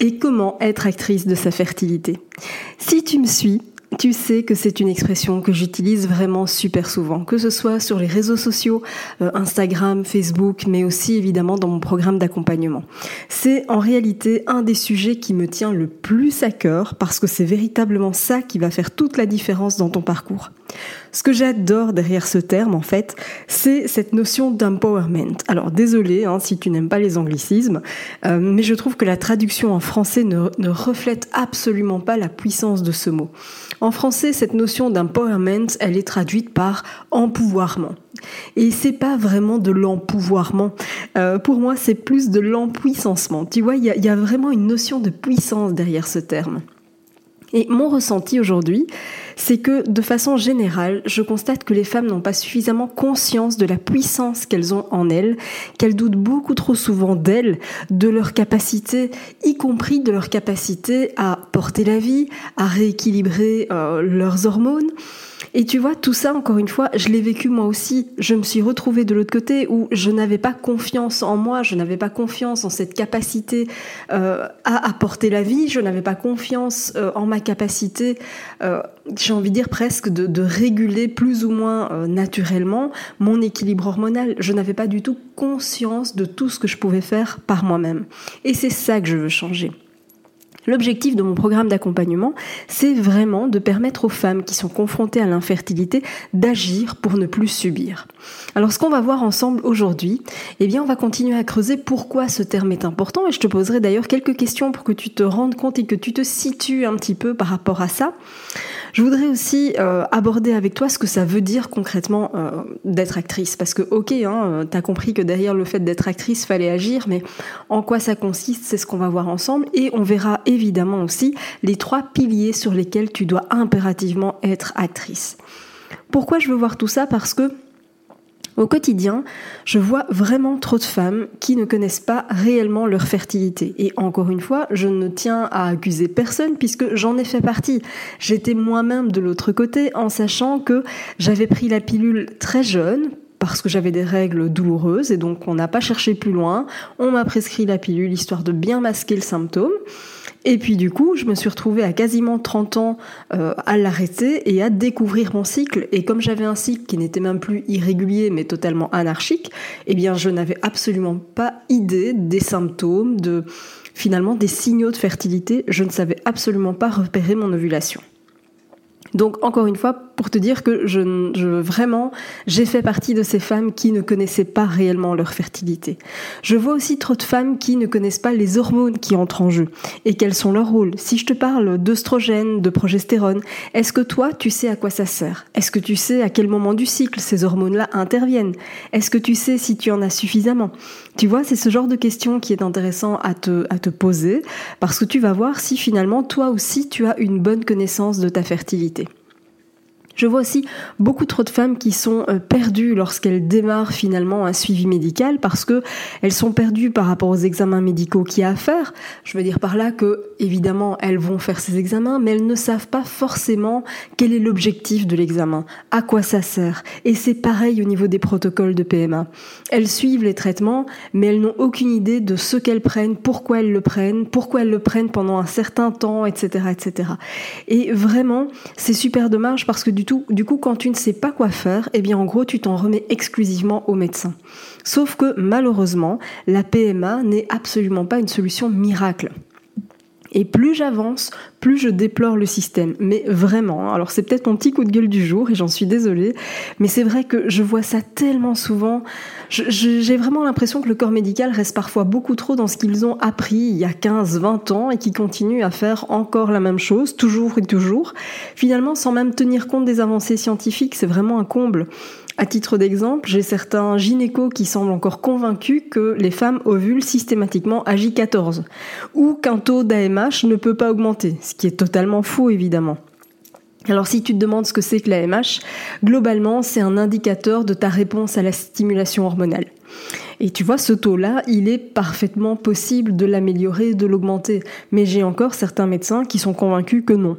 Et comment être actrice de sa fertilité. Si tu me suis, tu sais que c'est une expression que j'utilise vraiment super souvent, que ce soit sur les réseaux sociaux, euh, Instagram, Facebook, mais aussi évidemment dans mon programme d'accompagnement. C'est en réalité un des sujets qui me tient le plus à cœur parce que c'est véritablement ça qui va faire toute la différence dans ton parcours. Ce que j'adore derrière ce terme, en fait, c'est cette notion d'empowerment. Alors désolé hein, si tu n'aimes pas les anglicismes, euh, mais je trouve que la traduction en français ne, reflète absolument pas la puissance de ce mot. En français, cette notion d'empowerment, elle est traduite par empouvoirment. Et c'est pas vraiment de l'empouvoirment. Euh, pour moi, c'est plus de l'empuissancement. Tu vois, il y a vraiment une notion de puissance derrière ce terme. Et mon ressenti aujourd'hui, c'est que de façon générale, je constate que les femmes n'ont pas suffisamment conscience de la puissance qu'elles ont en elles, qu'elles doutent beaucoup trop souvent d'elles, de leur capacité, y compris de leur capacité à porter la vie, à rééquilibrer euh, leurs hormones. Et tu vois, tout ça, encore une fois, je l'ai vécu moi aussi. Je me suis retrouvée de l'autre côté où je n'avais pas confiance en moi, je n'avais pas confiance en cette capacité euh, à apporter la vie, je n'avais pas confiance euh, en ma capacité, euh, j'ai envie de dire presque, de, réguler plus ou moins naturellement mon équilibre hormonal. Je n'avais pas du tout conscience de tout ce que je pouvais faire par moi-même. Et c'est ça que je veux changer. L'objectif de mon programme d'accompagnement, c'est vraiment de permettre aux femmes qui sont confrontées à l'infertilité d'agir pour ne plus subir. Alors ce qu'on va voir ensemble aujourd'hui, eh bien on va continuer à creuser pourquoi ce terme est important et je te poserai d'ailleurs quelques questions pour que tu te rendes compte et que tu te situes un petit peu par rapport à ça. Je voudrais aussi euh, aborder avec toi ce que ça veut dire concrètement euh, d'être actrice. Parce que, ok, hein, euh, t'as compris que derrière le fait d'être actrice, fallait agir, mais en quoi ça consiste, c'est ce qu'on va voir ensemble. Et on verra évidemment aussi les trois piliers sur lesquels tu dois impérativement être actrice. Pourquoi je veux voir tout ça? Parce que au quotidien, je vois vraiment trop de femmes qui ne connaissent pas réellement leur fertilité. Et encore une fois, je ne tiens à accuser personne puisque j'en ai fait partie. J'étais moi-même de l'autre côté en sachant que j'avais pris la pilule très jeune parce que j'avais des règles douloureuses et donc on n'a pas cherché plus loin. On m'a prescrit la pilule histoire de bien masquer le symptôme. Et puis du coup, je me suis retrouvée à quasiment 30 ans euh, à l'arrêter et à découvrir mon cycle. Et comme j'avais un cycle qui n'était même plus irrégulier mais totalement anarchique, eh bien je n'avais absolument pas idée des symptômes, de finalement des signaux de fertilité. Je ne savais absolument pas repérer mon ovulation. Donc encore une fois, pour te dire que je, vraiment, j'ai fait partie de ces femmes qui ne connaissaient pas réellement leur fertilité. Je vois aussi trop de femmes qui ne connaissent pas les hormones qui entrent en jeu et quels sont leurs rôles. Si je te parle d'œstrogène, de progestérone, est-ce que toi, tu sais à quoi ça sert? Est-ce que tu sais à quel moment du cycle ces hormones-là interviennent? Est-ce que tu sais si tu en as suffisamment? Tu vois, c'est ce genre de questions qui est intéressant à te, à te poser parce que tu vas voir si finalement toi aussi tu as une bonne connaissance de ta fertilité. Je vois aussi beaucoup trop de femmes qui sont euh, perdues lorsqu'elles démarrent finalement un suivi médical parce que elles sont perdues par rapport aux examens médicaux qu'il y a à faire. Je veux dire par là que évidemment elles vont faire ces examens, mais elles ne savent pas forcément quel est l'objectif de l'examen, à quoi ça sert. Et c'est pareil au niveau des protocoles de PMA. Elles suivent les traitements, mais elles n'ont aucune idée de ce qu'elles prennent, pourquoi elles le prennent, pourquoi elles le prennent pendant un certain temps, etc., etc. Et vraiment, c'est super dommage parce que du du coup, quand tu ne sais pas quoi faire, eh bien, en gros, tu t'en remets exclusivement au médecin. Sauf que, malheureusement, la PMA n'est absolument pas une solution miracle. Et plus j'avance, plus je déplore le système. Mais vraiment, hein. alors c'est peut-être mon petit coup de gueule du jour et j'en suis désolée, mais c'est vrai que je vois ça tellement souvent. J'ai vraiment l'impression que le corps médical reste parfois beaucoup trop dans ce qu'ils ont appris il y a 15, 20 ans et qui continue à faire encore la même chose, toujours et toujours, finalement sans même tenir compte des avancées scientifiques, c'est vraiment un comble. À titre d'exemple, j'ai certains gynécos qui semblent encore convaincus que les femmes ovulent systématiquement à J14 ou qu'un taux d'AMH ne peut pas augmenter, ce qui est totalement faux évidemment. Alors si tu te demandes ce que c'est que l'AMH, globalement c'est un indicateur de ta réponse à la stimulation hormonale. Et tu vois, ce taux-là, il est parfaitement possible de l'améliorer, de l'augmenter. Mais j'ai encore certains médecins qui sont convaincus que non.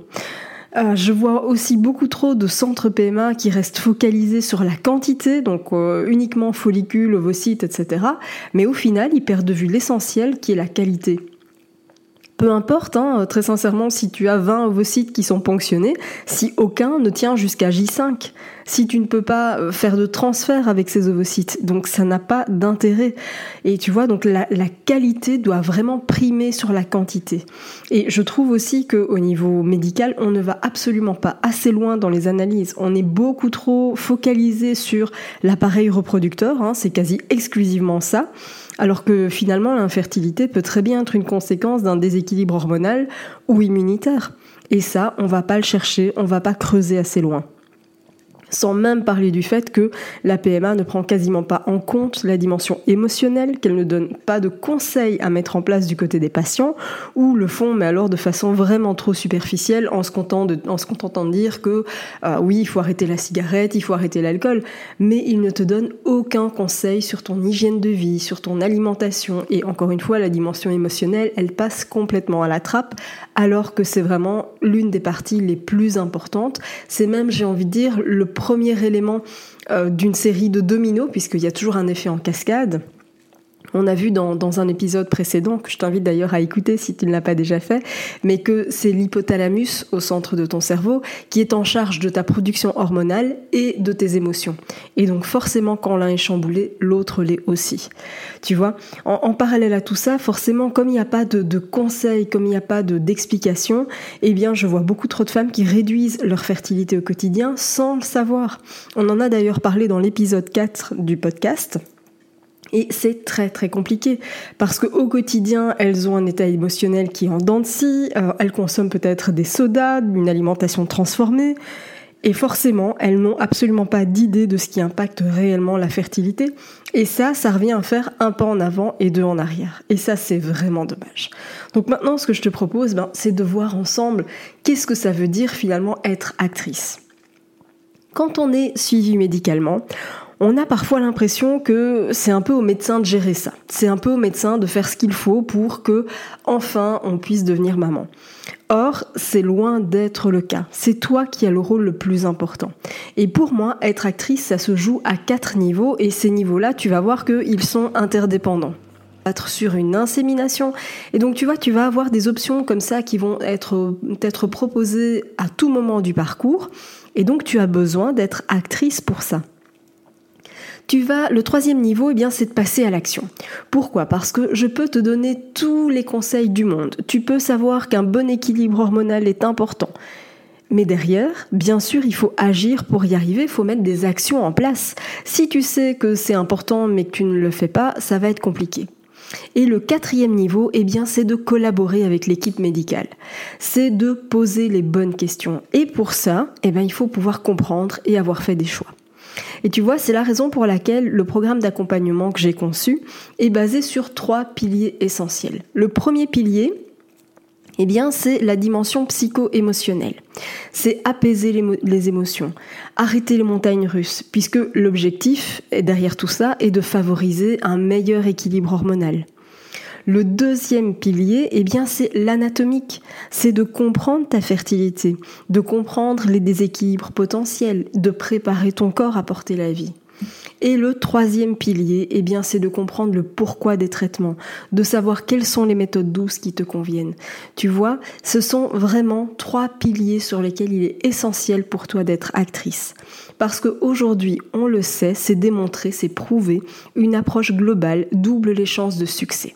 Euh, je vois aussi beaucoup trop de centres PMA qui restent focalisés sur la quantité, donc euh, uniquement follicules, ovocytes, etc. Mais au final, ils perdent de vue l'essentiel qui est la qualité peu importe, hein, très sincèrement, si tu as 20 ovocytes qui sont ponctionnés, si aucun ne tient jusqu'à J5, si tu ne peux pas euh, faire de transfert avec ces ovocytes, donc ça n'a pas d'intérêt. Et tu vois, donc la, qualité doit vraiment primer sur la quantité. Et je trouve aussi qu'au niveau médical, on ne va absolument pas assez loin dans les analyses. On est beaucoup trop focalisé sur l'appareil reproducteur, hein, c'est quasi exclusivement ça. Alors que finalement, l'infertilité peut très bien être une conséquence d'un déséquilibre hormonal ou immunitaire. Et ça, on va pas le chercher, on va pas creuser assez loin sans même parler du fait que la PMA ne prend quasiment pas en compte la dimension émotionnelle, qu'elle ne donne pas de conseils à mettre en place du côté des patients, ou le font, mais alors de façon vraiment trop superficielle, en se contentant de, en se contentant de dire que euh, oui, il faut arrêter la cigarette, il faut arrêter l'alcool, mais il ne te donne aucun conseil sur ton hygiène de vie, sur ton alimentation, et encore une fois, la dimension émotionnelle, elle passe complètement à la trappe, alors que c'est vraiment l'une des parties les plus importantes. C'est même, j'ai envie de dire, le premier élément euh, d'une série de dominos, puisqu'il y a toujours un effet en cascade. On a vu dans, un épisode précédent, que je t'invite d'ailleurs à écouter si tu ne l'as pas déjà fait, mais que c'est l'hypothalamus au centre de ton cerveau qui est en charge de ta production hormonale et de tes émotions. Et donc forcément, quand l'un est chamboulé, l'autre l'est aussi. Tu vois, en, parallèle à tout ça, forcément, comme il n'y a pas de, de conseils, comme il n'y a pas d'explications, eh bien, je vois beaucoup trop de femmes qui réduisent leur fertilité au quotidien sans le savoir. On en a d'ailleurs parlé dans l'épisode 4 du podcast. Et c'est très très compliqué parce qu'au quotidien, elles ont un état émotionnel qui est en dents euh, elles consomment peut-être des sodas, une alimentation transformée, et forcément, elles n'ont absolument pas d'idée de ce qui impacte réellement la fertilité. Et ça, ça revient à faire un pas en avant et deux en arrière. Et ça, c'est vraiment dommage. Donc maintenant, ce que je te propose, ben, c'est de voir ensemble qu'est-ce que ça veut dire finalement être actrice. Quand on est suivi médicalement, on a parfois l'impression que c'est un peu au médecin de gérer ça. C'est un peu au médecin de faire ce qu'il faut pour que enfin on puisse devenir maman. Or, c'est loin d'être le cas. C'est toi qui as le rôle le plus important. Et pour moi, être actrice, ça se joue à quatre niveaux et ces niveaux-là, tu vas voir qu'ils sont interdépendants être sur une insémination. Et donc tu vois, tu vas avoir des options comme ça qui vont être, être proposées à tout moment du parcours. Et donc tu as besoin d'être actrice pour ça tu vas, le troisième niveau, eh bien, c'est de passer à l'action. Pourquoi? Parce que je peux te donner tous les conseils du monde. Tu peux savoir qu'un bon équilibre hormonal est important. Mais derrière, bien sûr, il faut agir pour y arriver, il faut mettre des actions en place. Si tu sais que c'est important mais que tu ne le fais pas, ça va être compliqué. Et le quatrième niveau, eh bien, c'est de collaborer avec l'équipe médicale. C'est de poser les bonnes questions. Et pour ça, eh bien, il faut pouvoir comprendre et avoir fait des choix. Et tu vois, c'est la raison pour laquelle le programme d'accompagnement que j'ai conçu est basé sur trois piliers essentiels. Le premier pilier, eh bien, c'est la dimension psycho-émotionnelle. C'est apaiser les, émotions, arrêter les montagnes russes, puisque l'objectif derrière tout ça est de favoriser un meilleur équilibre hormonal. Le deuxième pilier, eh bien, c'est l'anatomique. C'est de comprendre ta fertilité, de comprendre les déséquilibres potentiels, de préparer ton corps à porter la vie. Et le troisième pilier, eh bien, c'est de comprendre le pourquoi des traitements, de savoir quelles sont les méthodes douces qui te conviennent. Tu vois, ce sont vraiment trois piliers sur lesquels il est essentiel pour toi d'être actrice. Parce qu'aujourd'hui, on le sait, c'est démontré, c'est prouvé, une approche globale double les chances de succès